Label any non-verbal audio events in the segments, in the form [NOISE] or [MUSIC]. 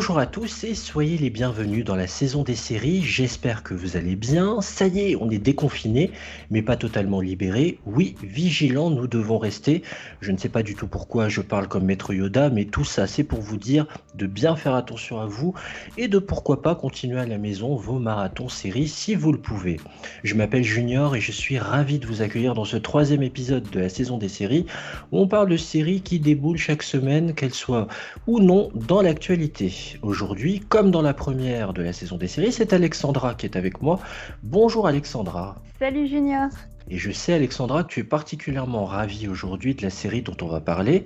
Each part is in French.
Bonjour à tous et soyez les bienvenus dans la saison des séries. J'espère que vous allez bien. Ça y est, on est déconfiné, mais pas totalement libéré. Oui, vigilant, nous devons rester. Je ne sais pas du tout pourquoi je parle comme maître Yoda, mais tout ça, c'est pour vous dire de bien faire attention à vous et de pourquoi pas continuer à la maison vos marathons séries si vous le pouvez. Je m'appelle Junior et je suis ravi de vous accueillir dans ce troisième épisode de la saison des séries où on parle de séries qui déboulent chaque semaine, qu'elles soient ou non dans l'actualité. Aujourd'hui, comme dans la première de la saison des séries, c'est Alexandra qui est avec moi. Bonjour Alexandra. Salut Junior. Et je sais, Alexandra, que tu es particulièrement ravie aujourd'hui de la série dont on va parler.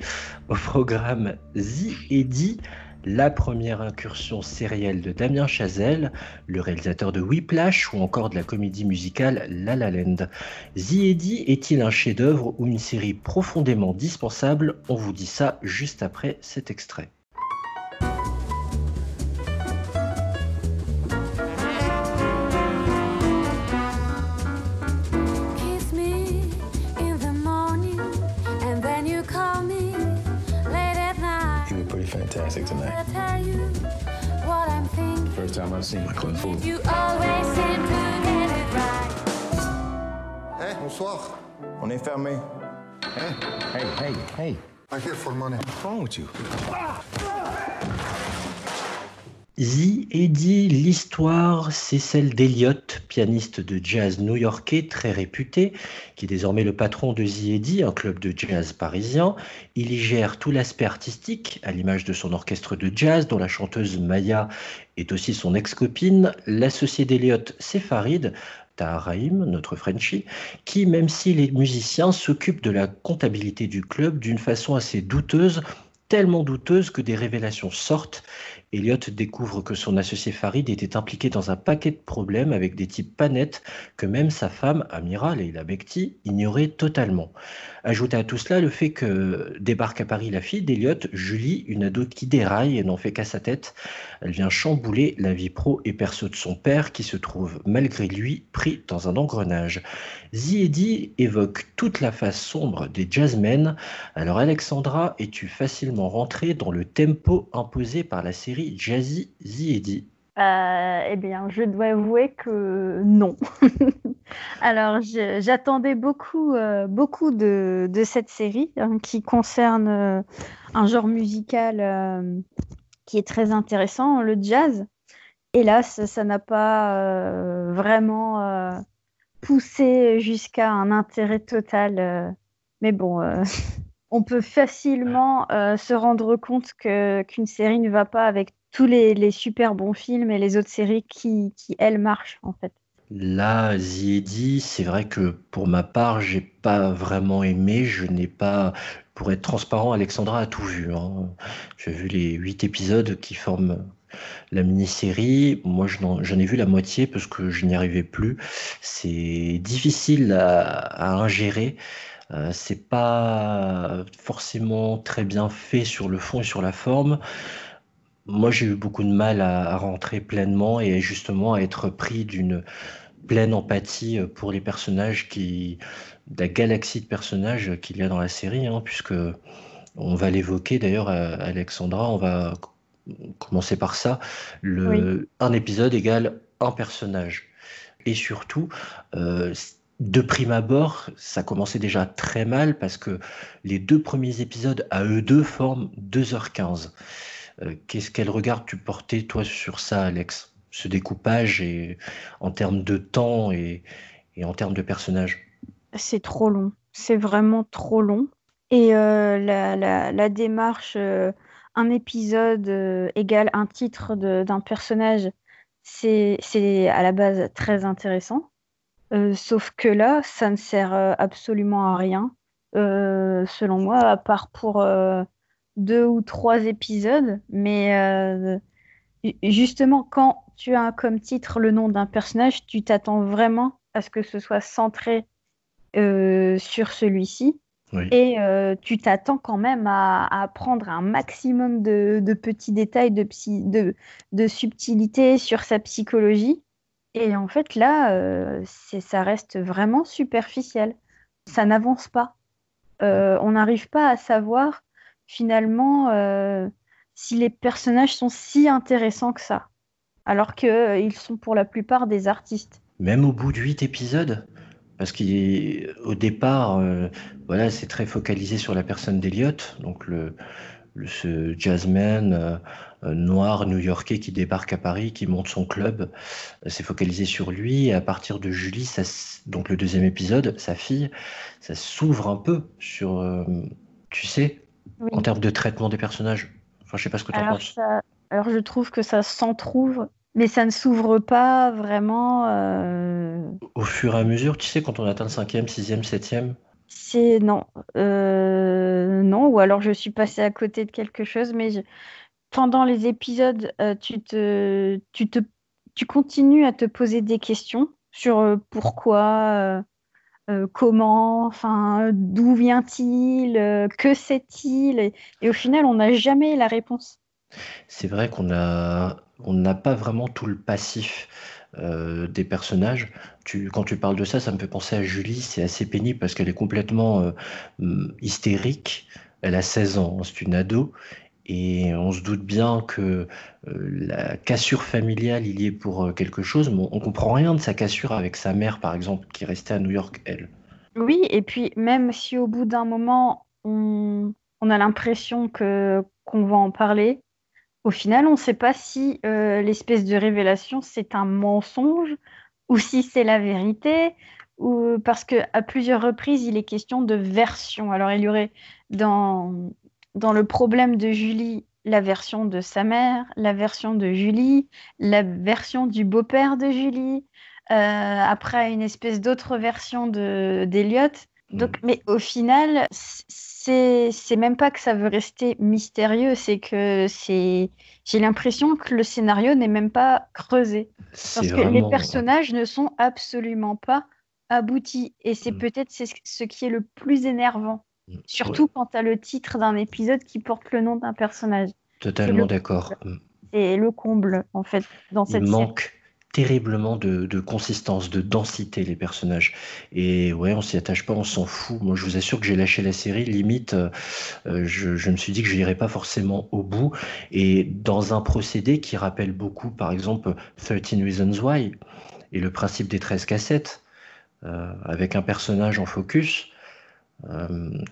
Au programme Z et la première incursion sérielle de Damien Chazelle, le réalisateur de Whiplash ou encore de la comédie musicale La La Land. The Eddie est-il un chef-d'œuvre ou une série profondément dispensable? On vous dit ça juste après cet extrait. Time I've seen my club full. You always seem to get it right. Hey, bonsoir. On est fermé. Hey, hey, hey, hey. I'm here for money. What's wrong with you? Ah! The Eddie, l'histoire, c'est celle d'Eliot, pianiste de jazz new-yorkais très réputé, qui est désormais le patron de The Eddie, un club de jazz parisien. Il y gère tout l'aspect artistique, à l'image de son orchestre de jazz, dont la chanteuse Maya est aussi son ex-copine. L'associé d'Eliot, c'est Farid, notre Frenchie, qui, même si les musiciens s'occupent de la comptabilité du club d'une façon assez douteuse, tellement douteuse que des révélations sortent Elliot découvre que son associé Farid était impliqué dans un paquet de problèmes avec des types pas nets que même sa femme, Amira Leila Bekti, ignorait totalement. Ajoutez à tout cela le fait que débarque à Paris la fille d'Elliot, Julie, une ado qui déraille et n'en fait qu'à sa tête. Elle vient chambouler la vie pro et perso de son père qui se trouve malgré lui pris dans un engrenage. Ziedi évoque toute la face sombre des jazzmen. Alors Alexandra, es-tu facilement rentrée dans le tempo imposé par la série Jazzy Ziedi euh, Eh bien, je dois avouer que non. [LAUGHS] Alors, j'attendais beaucoup, euh, beaucoup de, cette série hein, qui concerne euh, un genre musical qui est très intéressant, le jazz. Hélas, ça n'a pas vraiment poussé jusqu'à un intérêt total. mais bon, [LAUGHS] on peut facilement euh, se rendre compte qu'une série ne va pas avec tous les, super bons films et les autres séries qui, elles, marchent, en fait. Là, Ziedi, c'est vrai que pour ma part, j'ai pas vraiment aimé. Je n'ai pas, pour être transparent, Alexandra a tout vu. Hein. J'ai vu les huit épisodes qui forment la mini-série. Moi, j'en ai vu la moitié parce que je n'y arrivais plus. C'est difficile à ingérer. Euh, c'est pas forcément très bien fait sur le fond et sur la forme. Moi, j'ai eu beaucoup de mal à, rentrer pleinement et justement à être pris d'une pleine empathie pour les personnages qui, la galaxie de personnages qu'il y a dans la série, hein, puisque on va l'évoquer d'ailleurs, Alexandra, on va commencer par ça. Le, Un épisode égale un personnage. Et surtout, euh, de prime abord, ça commençait déjà très mal parce que les deux premiers épisodes à eux deux forment 2h15. Euh, qu'est-ce qu'elle regarde tu portais toi sur ça, Alex? Ce découpage et en termes de temps et, en termes de personnages? C'est trop long. C'est vraiment trop long. Et euh, la, démarche, euh, un épisode égale un titre d'un personnage, c'est à la base très intéressant euh, sauf que là, ça ne sert euh, absolument à rien, euh, selon moi, à part pour deux ou trois épisodes. Mais justement, quand tu as comme titre le nom d'un personnage, tu t'attends vraiment à ce que ce soit centré sur celui-ci. Oui. Et tu t'attends quand même à, à prendre un maximum de, de petits détails, de, psy, de, de subtilité sur sa psychologie. Et en fait, là, euh, ça reste vraiment superficiel. Ça n'avance pas. Euh, on n'arrive pas à savoir finalement euh, si les personnages sont si intéressants que ça. Alors qu'ils sont pour la plupart des artistes. Même au bout de huit épisodes, parce qu'au départ, voilà, c'est très focalisé sur la personne d'Eliot, donc le- ce jazzman euh, euh, noir new-yorkais qui débarque à Paris, qui monte son club, euh, c'est focalisé sur lui. Et à partir de Julie, ça, donc le deuxième épisode, sa fille, ça s'ouvre un peu sur, euh, tu sais, Oui. en termes de traitement des personnages. Enfin, je sais pas ce que tu en penses. ça- alors je trouve que ça s'entrouvre, mais ça ne s'ouvre pas vraiment. euh, Au fur et à mesure, tu sais, quand on atteint le cinquième, sixième, septième, C'est non, Euh, non, ou alors je suis passée à côté de quelque chose, mais pendant les épisodes, euh, tu te, tu te, tu continues à te poser des questions sur euh, pourquoi, comment, enfin, d'où vient-il, que sait-il, et, et au final, on n'a jamais la réponse. C'est vrai qu'on a, on n'a pas vraiment tout le passif euh, des personnages. Quand tu parles de ça, ça me fait penser à Julie. C'est assez pénible parce qu'elle est complètement euh, hum, hystérique. Elle a 16 ans, c'est une ado. Et on se doute bien que euh, la cassure familiale, il y est pour quelque chose, mais on, on comprend rien de sa cassure avec sa mère, par exemple, qui restait à New York, elle. Oui, et puis même si au bout d'un moment, on, on a l'impression que qu'on va en parler, au final, on ne sait pas si euh, l'espèce de révélation, c'est un mensonge ou si c'est la vérité, ou parce que à plusieurs reprises, il est question de version. Alors, il y aurait dans, dans le problème de Julie la version de sa mère, la version de Julie, la version du beau-père de Julie, euh, après une espèce d'autre version de d'Eliot. Donc, mais au final, c'est c'est même pas que ça veut rester mystérieux, c'est que c'est j'ai l'impression que le scénario n'est même pas creusé parce que les personnages ne sont absolument pas aboutis et c'est Mm. peut-être c'est ce qui est le plus énervant, Mm. surtout quand tu as le titre d'un épisode qui porte le nom d'un personnage. Totalement le- d'accord. C'est le comble en fait dans Il cette série. manque terriblement de, consistance, de densité, les personnages. Et ouais, on s'y attache pas, on s'en fout. Moi, je vous assure que j'ai lâché la série. Limite, euh, euh, je, me suis dit que je n'irais pas forcément au bout. Et dans un procédé qui rappelle beaucoup, par exemple, 13 Reasons Why et le principe des 13 cassettes, euh, avec un personnage en focus,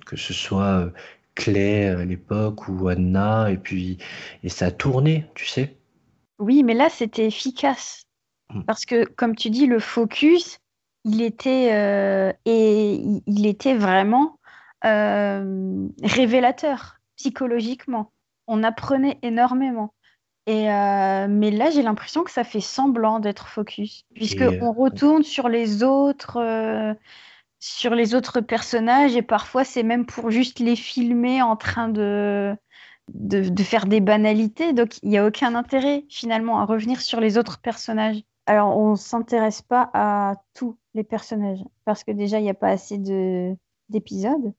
que ce soit Clay à l'époque ou Anna, et puis et ça a tourné, tu sais. Oui, mais là, c'était efficace. Mm. Parce que, comme tu dis, le focus, il était, euh, et il- était vraiment euh, révélateur psychologiquement. On apprenait énormément. Et, euh, mais là, j'ai l'impression que ça fait semblant d'être focus, puisque Et, euh, on retourne sur les autres, sur les autres personnages, et parfois c'est même pour juste les filmer en train de, de, de faire des banalités. Donc, il n'y a aucun intérêt finalement à revenir sur les autres personnages. Alors, on ne s'intéresse pas à tous les personnages parce que déjà, il n'y a pas assez de, d'épisodes.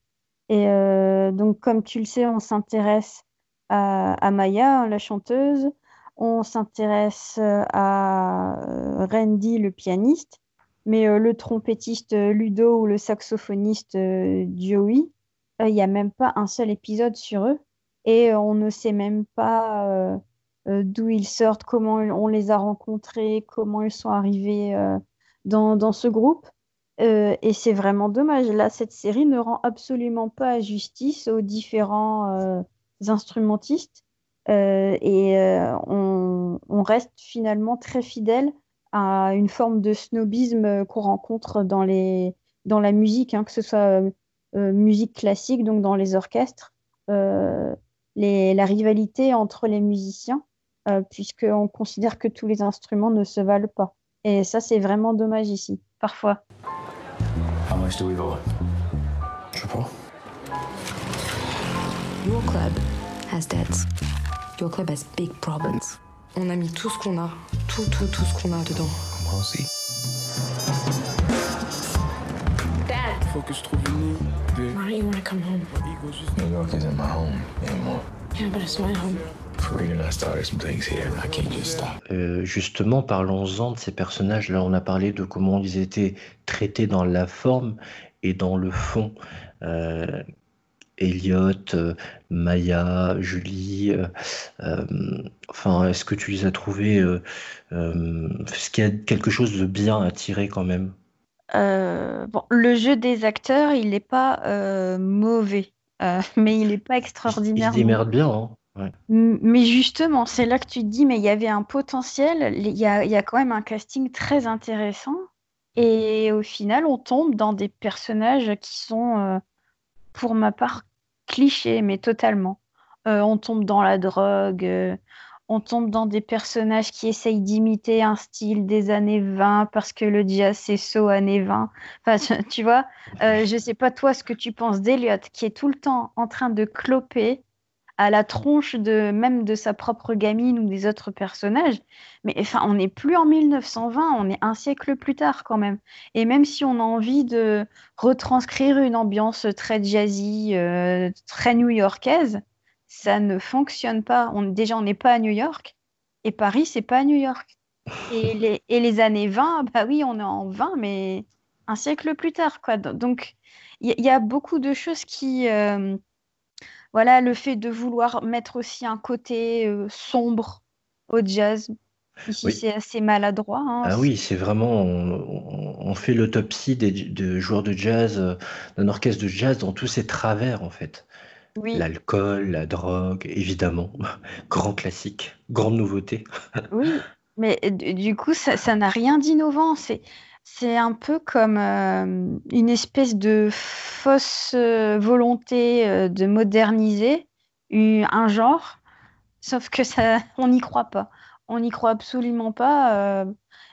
Et euh, donc, comme tu le sais, on s'intéresse à, Maya, la chanteuse. On s'intéresse euh, à euh, Randy, le pianiste. Mais le trompettiste Ludo ou le saxophoniste euh, Joey, il n'y a même pas un seul épisode sur eux et on ne sait même pas d'où ils sortent, comment on les a rencontrés, comment ils sont arrivés euh, dans, dans ce groupe. Euh, et c'est vraiment dommage. Là, cette série ne rend absolument pas justice aux différents euh, instrumentistes Euh, et euh, on, on reste finalement très fidèle à une forme de snobisme qu'on rencontre dans les, dans la musique, hein, que ce soit euh, euh, musique classique, donc dans les orchestres, euh, la rivalité entre les musiciens, euh, puisqu'on considère que tous les instruments ne se valent pas. Et ça, c'est vraiment dommage ici, parfois. How much do we owe? Je sais pas. Your club has debts. Your club has big problems. On a mis tout ce qu'on a, tout, tout, tout ce qu'on a dedans. Moi aussi. Dad, faut que je trouve une idée. Why don't you want to come home? New York isn't my home anymore. Euh, justement, parlons-en de ces personnages. Là, on a parlé de comment ils étaient traités dans la forme et dans le fond. Euh, Elliot, euh, Maya, Julie, enfin, est-ce que tu les as trouvés euh, euh, Est-ce qu'il y a quelque chose de bien à tirer quand même? Euh, bon, le jeu des acteurs, il n'est pas euh, mauvais, euh, [LAUGHS] mais il n'est pas extraordinaire. se démerdent bien, hein Ouais. Mais justement, c'est là que tu te dis, mais il y avait un potentiel, il y a, il y a quand même un casting très intéressant, et au final, on tombe dans des personnages qui sont, euh, pour ma part, clichés, mais totalement. Euh, on tombe dans la drogue, on tombe dans des personnages qui essayent d'imiter un style des années 20 parce que le jazz c'est so années 20. Enfin, tu, vois, euh, je sais pas toi ce que tu penses d'Eliot qui est tout le temps en train de cloper à la tronche de même de sa propre gamine ou des autres personnages. Mais enfin, on n'est plus en 1920, on est un siècle plus tard quand même. Et même si on a envie de retranscrire une ambiance très jazzy, euh, très new-yorkaise, ça ne fonctionne pas. On, déjà, on n'est pas à New York, et Paris, c'est pas à New York. Et [LAUGHS] les, et les années 20, bah oui, on est en 20, mais un siècle plus tard, quoi. Donc, il y, a beaucoup de choses qui, euh, voilà, le fait de vouloir mettre aussi un côté euh, sombre au jazz. Ici, Oui. c'est assez maladroit. hein. Ah oui, c'est vraiment, on, fait l'autopsie des de joueurs de jazz, euh, d'un orchestre de jazz dans tous ses travers, en fait. Oui, L'alcool, la drogue, évidemment. [LAUGHS] Grand classique, grande nouveauté. [LAUGHS] oui. Mais du coup, ça, n'a rien d'innovant. C'est, c'est un peu comme euh, une espèce de fausse euh, volonté euh, de moderniser un genre, sauf que ça, [LAUGHS] on n'y croit pas. On n'y croit absolument pas. euh,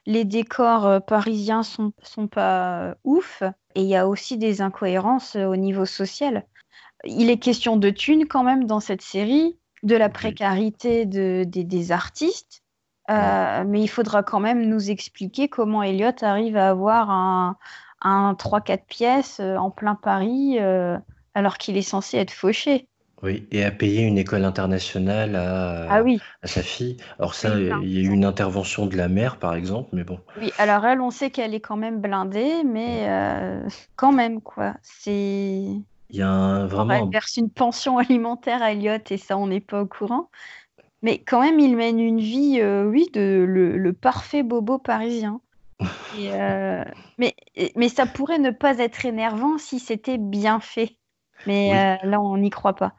les décors parisiens sont, sont pas ouf. Et il y a aussi des incohérences au niveau social. Il est question de thunes quand même dans cette série, de la précarité de, des, des artistes. Euh, mais il faudra quand même nous expliquer comment Elliot arrive à avoir un, un 3-4 pièces euh, en plein Paris euh, alors qu'il est censé être fauché. Oui, et à payer une école internationale à, Ah oui, à sa fille. Alors ça, Oui, il y a eu une intervention de la mère, par exemple, mais bon. oui. Alors elle, on sait qu'elle est quand même blindée, mais euh, quand même, quoi. C'est... Il y a un- vraiment verse une pension alimentaire à Elliot et ça, on n'est pas au courant. Mais quand même, il mène une vie, euh, oui, de le, le parfait bobo parisien. [LAUGHS] Et, euh, mais, mais ça pourrait ne pas être énervant si c'était bien fait. Mais Oui. euh, là, on n'y croit pas.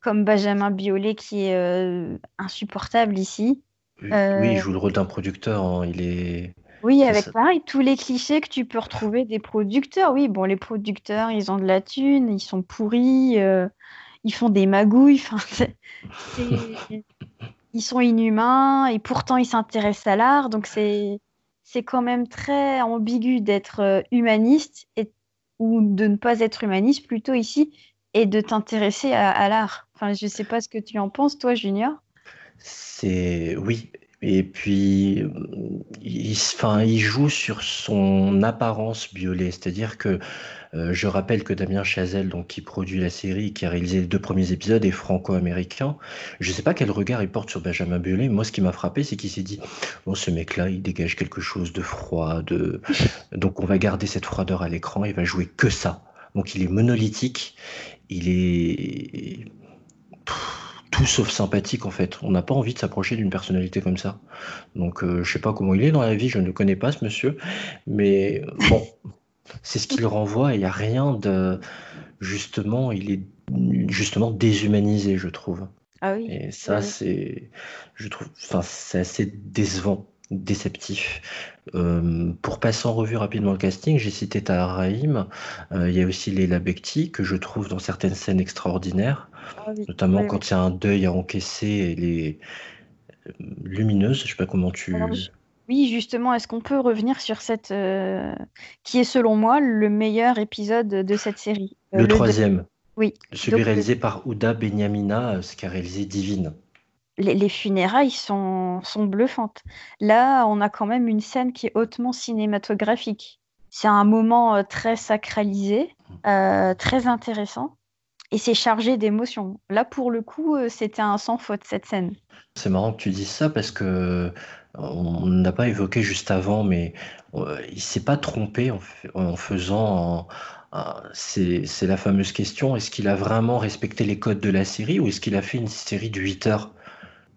Comme Benjamin Biolay qui est insupportable ici. Oui, oui, il joue le rôle d'un producteur. hein, Il est. Oui, avec ça. pareil, tous les clichés que tu peux retrouver des producteurs. Oui, bon, les producteurs, ils ont de la thune, ils sont pourris, euh, ils font des magouilles. Enfin, [LAUGHS] ils sont inhumains et pourtant ils s'intéressent à l'art. Donc c'est c'est quand même très ambigu d'être euh, humaniste et, ou de ne pas être humaniste plutôt ici et de t'intéresser à, à l'art. Enfin, je sais pas ce que tu en penses, toi, Junior. C'est oui. Et puis, il, enfin, il joue sur son apparence Biolay, c'est-à-dire que euh, je rappelle que Damien Chazelle, donc qui produit la série, qui a réalisé les deux premiers épisodes, est franco-américain. Je ne sais pas quel regard il porte sur Benjamin Biolay. Moi, ce qui m'a frappé, c'est qu'il s'est dit bon, ce mec-là, il dégage quelque chose de froid, de [LAUGHS] donc on va garder cette froideur à l'écran. Il va jouer que ça. Donc il est monolithique. Il est tout sauf sympathique en fait. On n'a pas envie de s'approcher d'une personnalité comme ça. Donc euh, je sais pas comment il est dans la vie, je ne le connais pas ce monsieur, mais euh, bon, c'est ce qu'il renvoie. Il n'y a rien de justement, il est justement déshumanisé, je trouve. Ah oui. Et ça, c'est, je trouve, enfin, c'est assez décevant, déceptif. Euh, pour passer en revue rapidement le casting, j'ai cité Tahar Rahim. Euh, il y a aussi Leila Bekti, que je trouve dans certaines scènes extraordinaires, Ah oui. notamment quand il y a un deuil à encaisser, elle est euh, lumineuse. Je sais pas comment tu. Oui, justement, est-ce qu'on peut revenir sur cette euh, qui est selon moi le meilleur épisode de cette série? Le deux- troisième, Oui. celui Donc, réalisé par Ouda Benyamina, ce qu'a réalisé Divine. Les, les funérailles sont, sont bluffantes. Là, on a quand même une scène qui est hautement cinématographique. C'est un moment euh, très sacralisé, euh, très intéressant, et c'est chargé d'émotions. Là, pour le coup, euh, c'était un sans faute cette scène. C'est marrant que tu dises ça parce que on n'a pas évoqué juste avant, mais il s'est pas trompé en, fa- en faisant. c'est la fameuse question, est-ce qu'il a vraiment respecté les codes de la série ou est-ce qu'il a fait une série de 8 heures?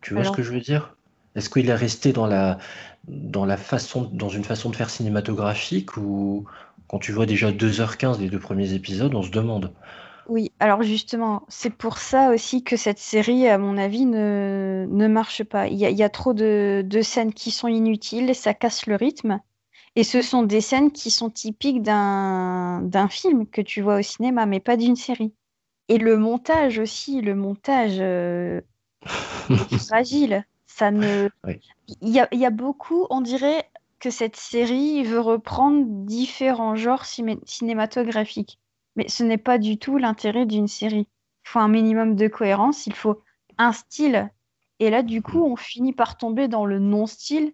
Tu vois ce que je veux dire? Est-ce qu'il est resté dans la, dans la façon, dans une façon de faire cinématographique ou quand tu vois déjà 2h15 les deux premiers épisodes, on se demande? oui, alors justement, c'est pour ça aussi que cette série, à mon avis, ne, ne marche pas. Il y a, il y a trop de, de scènes qui sont inutiles, ça casse le rythme. Et ce sont des scènes qui sont typiques d'un film que tu vois au cinéma, mais pas d'une série. Et le montage aussi, le montage euh, [LAUGHS] fragile. Ça ne... Oui. il, y a, y a beaucoup, on dirait que cette série veut reprendre différents genres cinématographiques. Mais ce n'est pas du tout l'intérêt d'une série. Il faut un minimum de cohérence, il faut un style. Et là, du coup, on finit par tomber dans le non-style,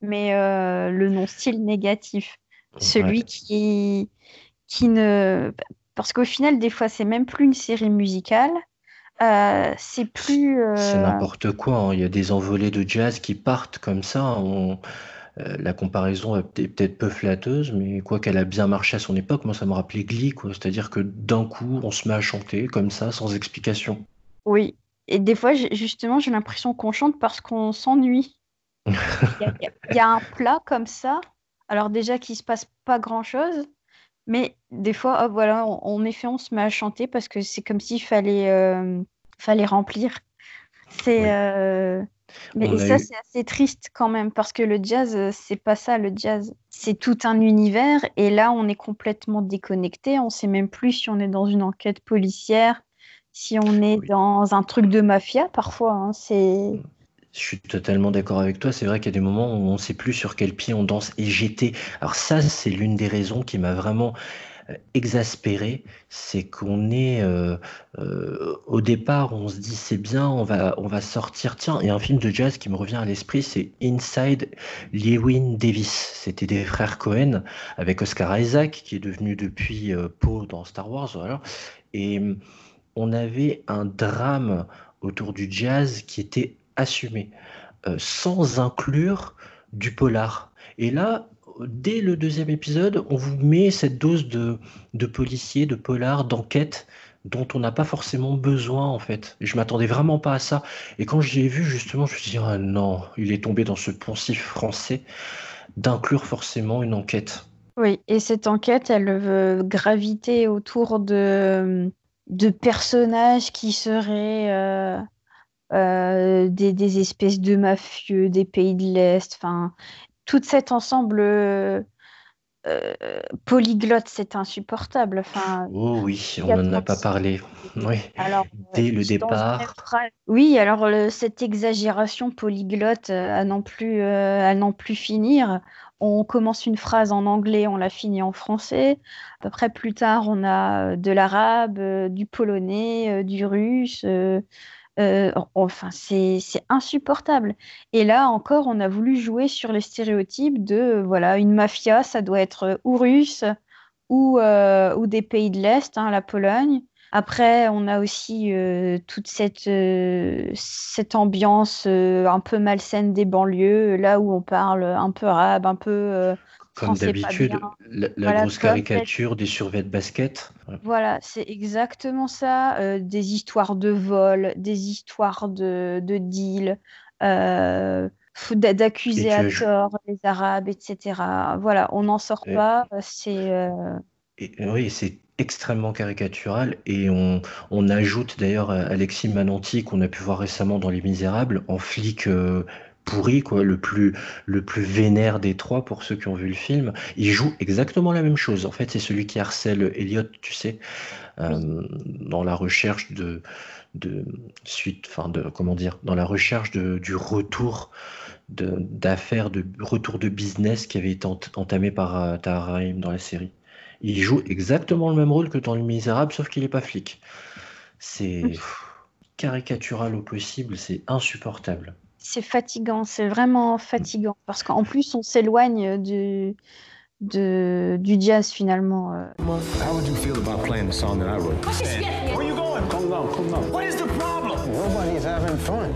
mais euh, le non-style négatif. Celui qui, qui ne... Parce qu'au final, des fois, c'est même plus une série musicale. Euh, c'est plus... C'est euh, n'importe quoi, hein. Il y a des envolées de jazz qui partent comme ça. On- euh, la comparaison est peut- peut-être peu flatteuse, mais quoi qu'elle a bien marché à son époque, moi ça me rappelait Glee, quoi. C'est-à-dire que d'un coup, on se met à chanter comme ça, sans explication. Oui. Et des fois, justement, j'ai l'impression qu'on chante parce qu'on s'ennuie. [LAUGHS] Y il y a un plat comme ça. Alors déjà qu'il se passe pas grand-chose, mais des fois, hop, voilà, en en effet, on se met à chanter parce que c'est comme s'il fallait, euh, fallait remplir. C'est, euh, mais On et ça, eu- c'est assez triste quand même parce que le jazz, euh, c'est pas ça, le jazz. C'est tout un univers et là, on est complètement déconnecté. On sait même plus si on est dans une enquête policière, si on est Oui. dans un truc de mafia parfois. hein. C'est Je suis totalement d'accord avec toi. C'est vrai qu'il y a des moments où on ne sait plus sur quel pied on danse. Et j'étais. Alors, ça, c'est l'une des raisons qui m'a vraiment euh, exaspéré. C'est qu'on est. euh, euh, au départ, on se dit c'est bien, on va, on va sortir. Tiens, il y a un film de jazz qui me revient à l'esprit c'est Inside Llewyn Davis. C'était des frères Cohen avec Oscar Isaac, qui est devenu depuis euh, Poe dans Star Wars. Et hum, on avait un drame autour du jazz qui était assumé, euh, sans inclure du polar. Et là, dès le deuxième épisode, on vous met cette dose de, de policier, de polar, d'enquête dont on n'a pas forcément besoin en fait. Je m'attendais vraiment pas à ça. Et quand je l'ai vu justement, je me suis dit ah non, il est tombé dans ce poncif français d'inclure forcément une enquête. Oui, et cette enquête, elle veut graviter autour de, de personnages qui seraient euh, euh, des, des espèces de mafieux des pays de l'Est. Enfin, tout cet ensemble euh, euh, polyglotte, c'est insupportable. Enfin, Oh oui, on n'en a pas parlé. Oui. alors, Dès le départ. phrase- Oui, alors le- cette exagération polyglotte à n'en plus, à n'en plus finir. On commence une phrase en anglais, on la finit en français. Après, plus tard, on a de l'arabe, du polonais, du russe. Euh, enfin, c'est, insupportable. Et là encore, on a voulu jouer sur les stéréotypes de, voilà, une mafia, ça doit être euh, ou russe ou, euh, ou des pays de l'Est, hein, la Pologne. Après, on a aussi toute cette, cette ambiance un peu malsaine des banlieues, là où on parle un peu arabe, un peu Comme d'habitude, la, la Voilà, grosse caricature des survêtements de basket. Voilà, c'est exactement ça. euh, des histoires de vol, des histoires de, de deal, euh, d'accuser à tort les Arabes, etc. Voilà, on n'en sort et- pas. euh, C'est euh, oui, c'est extrêmement caricatural et on, on ajoute d'ailleurs Alexis Mananti qu'on a pu voir récemment dans Les Misérables en flic euh, pourri quoi, le plus le plus vénère des trois pour ceux qui ont vu le film. Il joue exactement la même chose. En fait, c'est celui qui harcèle Elliot, tu sais, euh, dans la recherche de de suite, enfin de comment dire, dans la recherche de, du retour de- d'affaires, de, retour de business qui avait été ent- entamé par euh, Tahar Rahim dans la série. Il joue exactement le même rôle que dans Les Misérables, sauf qu'il n'est pas flic. C'est caricatural au possible, c'est insupportable. C'est fatigant, c'est vraiment fatigant parce qu'en plus on s'éloigne du, de, du jazz finalement. euh. How would you feel about playing the song that I wrote? Where you going? Calm down, calm down. What is the problem? Nobody's having fun.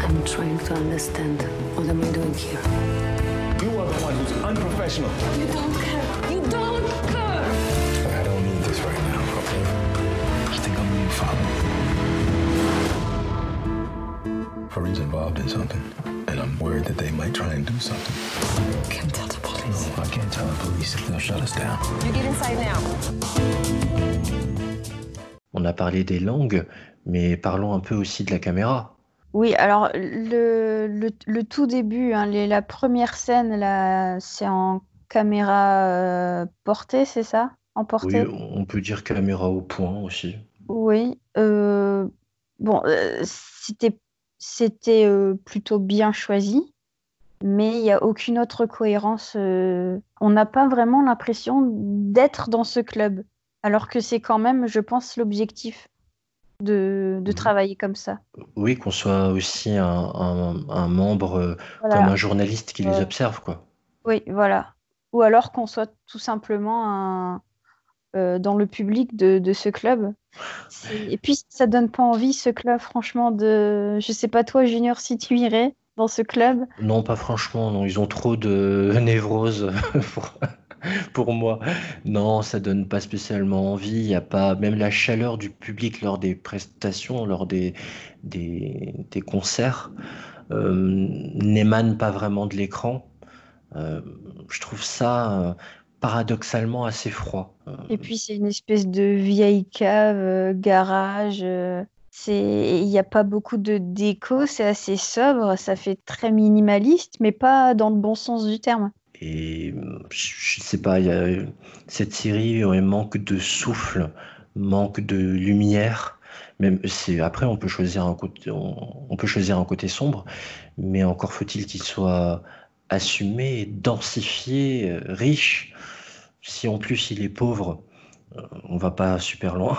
I'm trying to understand what am I doing here. You are the one who's unprofessional. You don't care. You don't care. I don't need this right now, okay? I think I'm being followed. Fareed's involved in something, and I'm worried that they might try and do something. Can't tell the police. I can't tell the police. They'll shut us down. You get inside now. On a parlé des langues, mais parlons un peu aussi de la caméra. Oui, alors le, le, le tout début, hein, les- la première scène, là, c'est en caméra euh, portée, c'est ça? En Oui, portée? on peut dire caméra au point aussi. Oui. euh, bon, euh, c'était c'était euh, plutôt bien choisi, mais il n'y a aucune autre cohérence. euh, on n'a pas vraiment l'impression d'être dans ce club, alors que c'est quand même, je pense, l'objectif de, de Mhm. travailler comme ça. Oui, qu'on soit aussi un, un- un membre euh, Voilà. comme un journaliste qui les observe, quoi. Oui, voilà. Ou alors qu'on soit tout simplement un, dans le public de, de ce club. Et puis, ça donne pas envie, ce club, franchement, de... Je sais pas toi, Junior, si tu irais dans ce club. Non, pas franchement, non, ils ont trop de [LAUGHS] névrose [LAUGHS] pour, pour moi. Non, ça donne pas spécialement envie. Il a pas, même la chaleur du public lors des prestations, lors des, des, des concerts, euh, n'émane pas vraiment de l'écran. Euh, je trouve ça euh, paradoxalement assez froid. Et puis, c'est une espèce de vieille cave, euh, garage. euh, c'est... Il n'y a pas beaucoup de déco, c'est assez sobre, ça fait très minimaliste, mais pas dans le bon sens du terme. Et je je sais pas, y a cette série, euh, manque de souffle, manque de lumière. Même c'est après, on peut choisir un côté, on, on peut choisir un côté sombre, mais encore faut-il qu'il soit assumé, densifié, euh, riche. Si en plus il est pauvre, euh, on va pas super loin.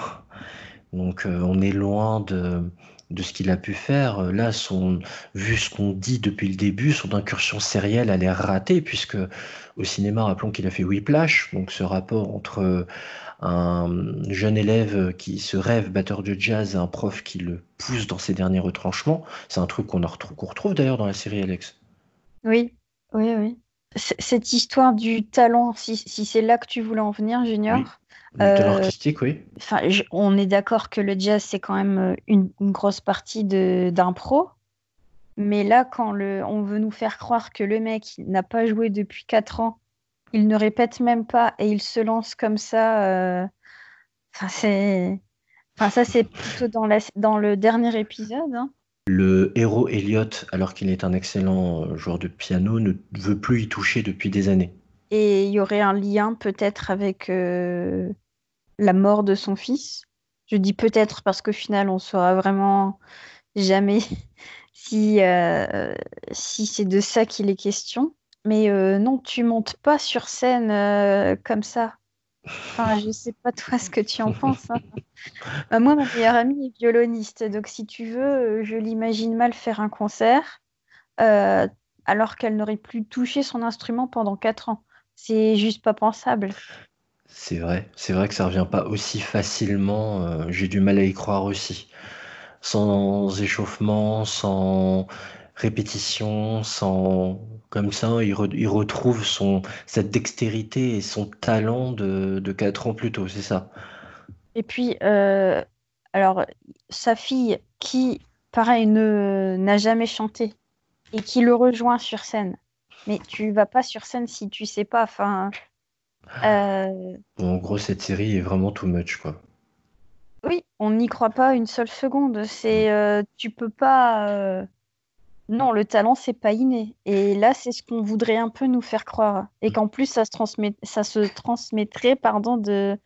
Donc euh, on est loin de, de ce qu'il a pu faire. Là, vu ce qu'on dit depuis le début, son incursion sérielle a l'air ratée, puisque au cinéma, rappelons qu'il a fait Whiplash, donc ce rapport entre un jeune élève qui se rêve batteur de jazz et un prof qui le pousse dans ses derniers retranchements. C'est un truc qu'on retrouve d'ailleurs dans la série Alex. Oui, oui, oui. C- Cette histoire du talent, si, si c'est là que tu voulais en venir, Junior, Oui. Le talent Euh, artistique, oui. je- on est d'accord que le jazz, c'est quand même euh, une, une grosse partie de, d'impro. Mais là, quand le, on veut nous faire croire que le mec n'a pas joué depuis 4 ans, il ne répète même pas et il se lance comme ça, euh, enfin, c'est, enfin, ça, c'est plutôt dans la, dans le dernier épisode. hein. Le héros Elliot, alors qu'il est un excellent euh, joueur de piano, ne veut plus y toucher depuis des années. Et il y aurait un lien peut-être avec euh, la mort de son fils? Je dis peut-être parce qu'au final, on saura vraiment jamais [LAUGHS] si, euh, si c'est de ça qu'il est question. Mais non, tu montes pas sur scène comme ça. Enfin, je sais pas toi ce que tu en penses. hein. Bah, moi, ma meilleure amie est violoniste, donc si tu veux, je l'imagine mal faire un concert euh, alors qu'elle n'aurait plus touché son instrument pendant 4 ans. C'est juste pas pensable. C'est vrai, c'est vrai que ça revient pas aussi facilement. euh, j'ai du mal à y croire aussi. Sans échauffement, sans répétition, sans comme ça, il, re- il retrouve son cette dextérité et son talent de, de 4 ans plus tôt, c'est ça? Et puis, euh, alors, sa fille, qui, pareil, ne, n'a jamais chanté et qui le rejoint sur scène. Mais tu vas pas sur scène si tu sais pas. Enfin, euh, En gros, cette série est vraiment too much, quoi. oui, on n'y croit pas une seule seconde. C'est, euh, tu peux pas. Non, le talent, c'est pas inné. Et là, c'est ce qu'on voudrait un peu nous faire croire. Et qu'en plus, ça se transmet, ça se transmettrait, pardon, de,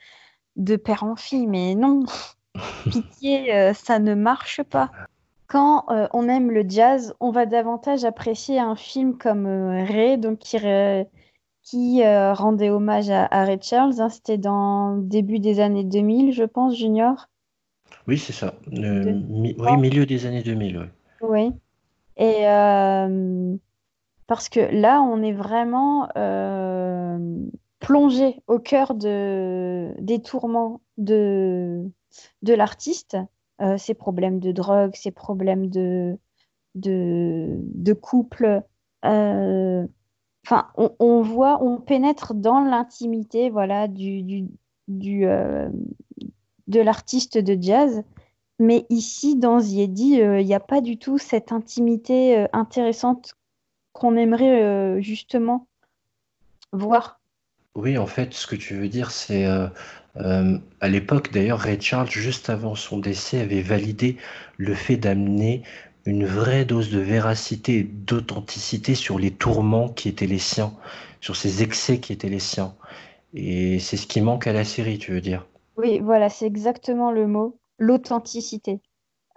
de père en fille. Mais non, [LAUGHS] pitié, euh, ça ne marche pas. Quand euh, on aime le jazz, on va davantage apprécier un film comme euh, Ray, donc qui, euh, rendait hommage à, à Ray Charles. hein. C'était dans le début des années 2000, je pense, Junior. Oui, c'est ça. De- mi- oui, milieu des années 2000, ouais. Oui. Et, euh, parce que là, on est vraiment euh, plongé au cœur de, des tourments de, l'artiste, euh, ses problèmes de drogue, ses problèmes de, couple. Enfin, on, voit, on pénètre dans l'intimité, voilà, du, de l'artiste de jazz. Mais ici, dans Ziedi, euh, il n'y a pas du tout cette intimité euh, intéressante qu'on aimerait euh, justement voir. Oui, en fait, ce que tu veux dire, c'est à l'époque, d'ailleurs, Ray Charles, juste avant son décès, avait validé le fait d'amener une vraie dose de véracité et d'authenticité sur les tourments qui étaient les siens, sur ces excès qui étaient les siens. Et c'est ce qui manque à la série, tu veux dire. Oui, voilà, c'est exactement le mot, l'authenticité.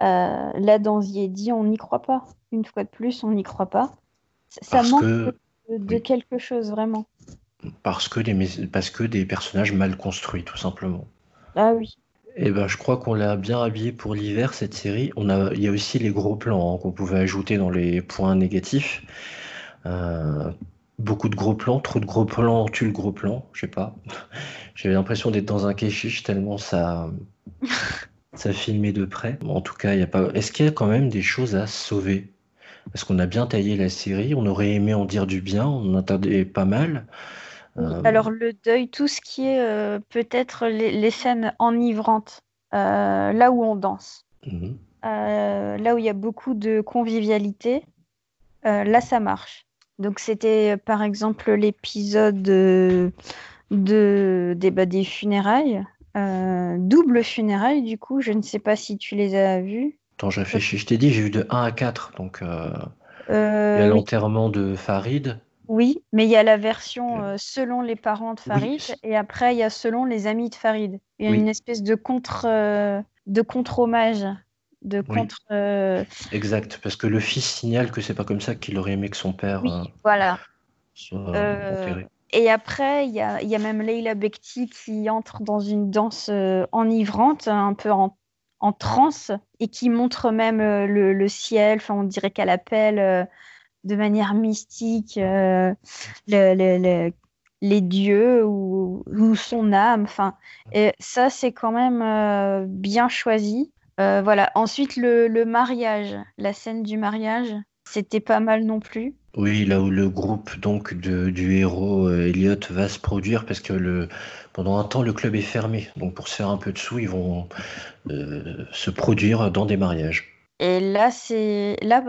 Euh, là, dans Ziedi, on n'y croit pas. Une fois de plus, on n'y croit pas. Ça Parce manque que, de, de oui. quelque chose, vraiment. parce que des, mé- parce que des personnages mal construits, tout simplement. Ah oui. Eh ben, je crois qu'on l'a bien habillé pour l'hiver, cette série. On a, il y a aussi les gros plans hein, qu'on pouvait ajouter dans les points négatifs. Euh, beaucoup de gros plans, trop de gros plans tue le gros plan, je sais pas. [LAUGHS] J'avais l'impression d'être dans un kéchiche tellement ça, [LAUGHS] ça filmait de près. En tout cas, il y a pas. Est-ce qu'il y a quand même des choses à sauver? Parce qu'on a bien taillé la série, on aurait aimé en dire du bien, on en attendait pas mal. Euh, alors le deuil, tout ce qui est euh, peut-être les, les scènes enivrantes, euh, là où on danse, mhm. là où il y a beaucoup de convivialité, là ça marche. Donc c'était par exemple l'épisode de, de- des, bah, des funérailles, euh, double funérailles du coup, je ne sais pas si tu les as vus. Attends, je réfléchis. Je t'ai dit, j'ai eu de 1 à 4, donc euh, il y a Euh, oui, l'enterrement de Farid. oui, mais il y a la version selon les parents de Farid et après il y a selon les amis de Farid. Il y a oui, une espèce de contre de contre-hommage, de contre exact. Parce que le fils signale que c'est pas comme ça qu'il aurait aimé que son père voilà. soit enterré. Et après il y a, même Leila Bekti qui entre dans une danse euh, enivrante, un peu en, en transe et qui montre même euh, le, ciel. Enfin, on dirait qu'elle appelle euh, de manière mystique le- le- le- les dieux ou, son âme. Enfin, et ça, c'est quand même bien choisi. Voilà. Ensuite, le mariage, la scène du mariage, c'était pas mal non plus. Oui, là où le groupe donc de- du héros euh, Elliot va se produire parce que le, pendant un temps le club est fermé. Donc pour se faire un peu de sous, ils vont euh, se produire dans des mariages. Et là, c'est là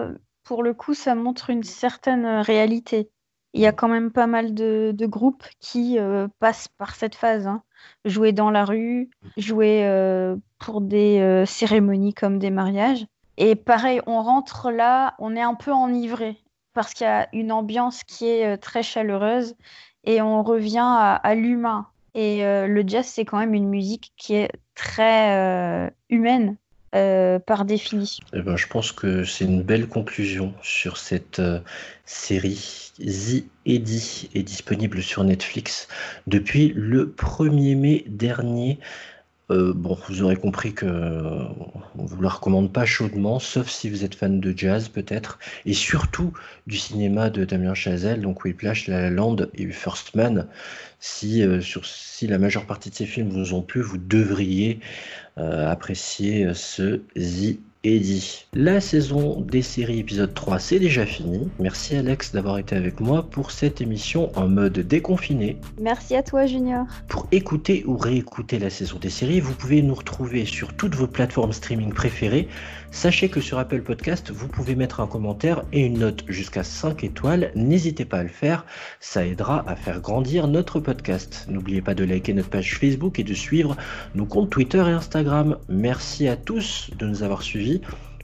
pour le coup, ça montre une certaine réalité. Il y a quand même pas mal de, de groupes qui euh, passent par cette phase, hein. Jouer dans la rue, jouer euh, pour des cérémonies comme des mariages. Et pareil, on rentre là, on est un peu enivré parce qu'il y a une ambiance qui est euh, très chaleureuse et on revient à, l'humain. Et euh, le jazz, c'est quand même une musique qui est très euh, humaine par définition. Eh ben, je pense que c'est une belle conclusion sur cette série. The Eddy est disponible sur Netflix depuis le 1er mai dernier. Euh, bon, vous aurez compris que euh, on vous la recommande pas chaudement, sauf si vous êtes fan de jazz peut-être, et surtout du cinéma de Damien Chazelle, donc Whiplash, La La Land et First Man. Si, euh, si la majeure partie de ces films vous ont plu, vous devriez apprécier ce The Eddy. La saison des séries épisode 3, c'est déjà fini. Merci Alex d'avoir été avec moi pour cette émission en mode déconfiné. Merci à toi, Junior. Pour écouter ou réécouter la saison des séries, vous pouvez nous retrouver sur toutes vos plateformes streaming préférées. Sachez que sur Apple Podcast, vous pouvez mettre un commentaire et une note jusqu'à 5 étoiles. N'hésitez pas à le faire, ça aidera à faire grandir notre podcast. N'oubliez pas de liker notre page Facebook et de suivre nos comptes Twitter et Instagram. Merci à tous de nous avoir suivis.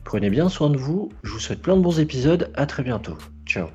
Prenez bien soin de vous, je vous souhaite plein de bons épisodes, à très bientôt. Ciao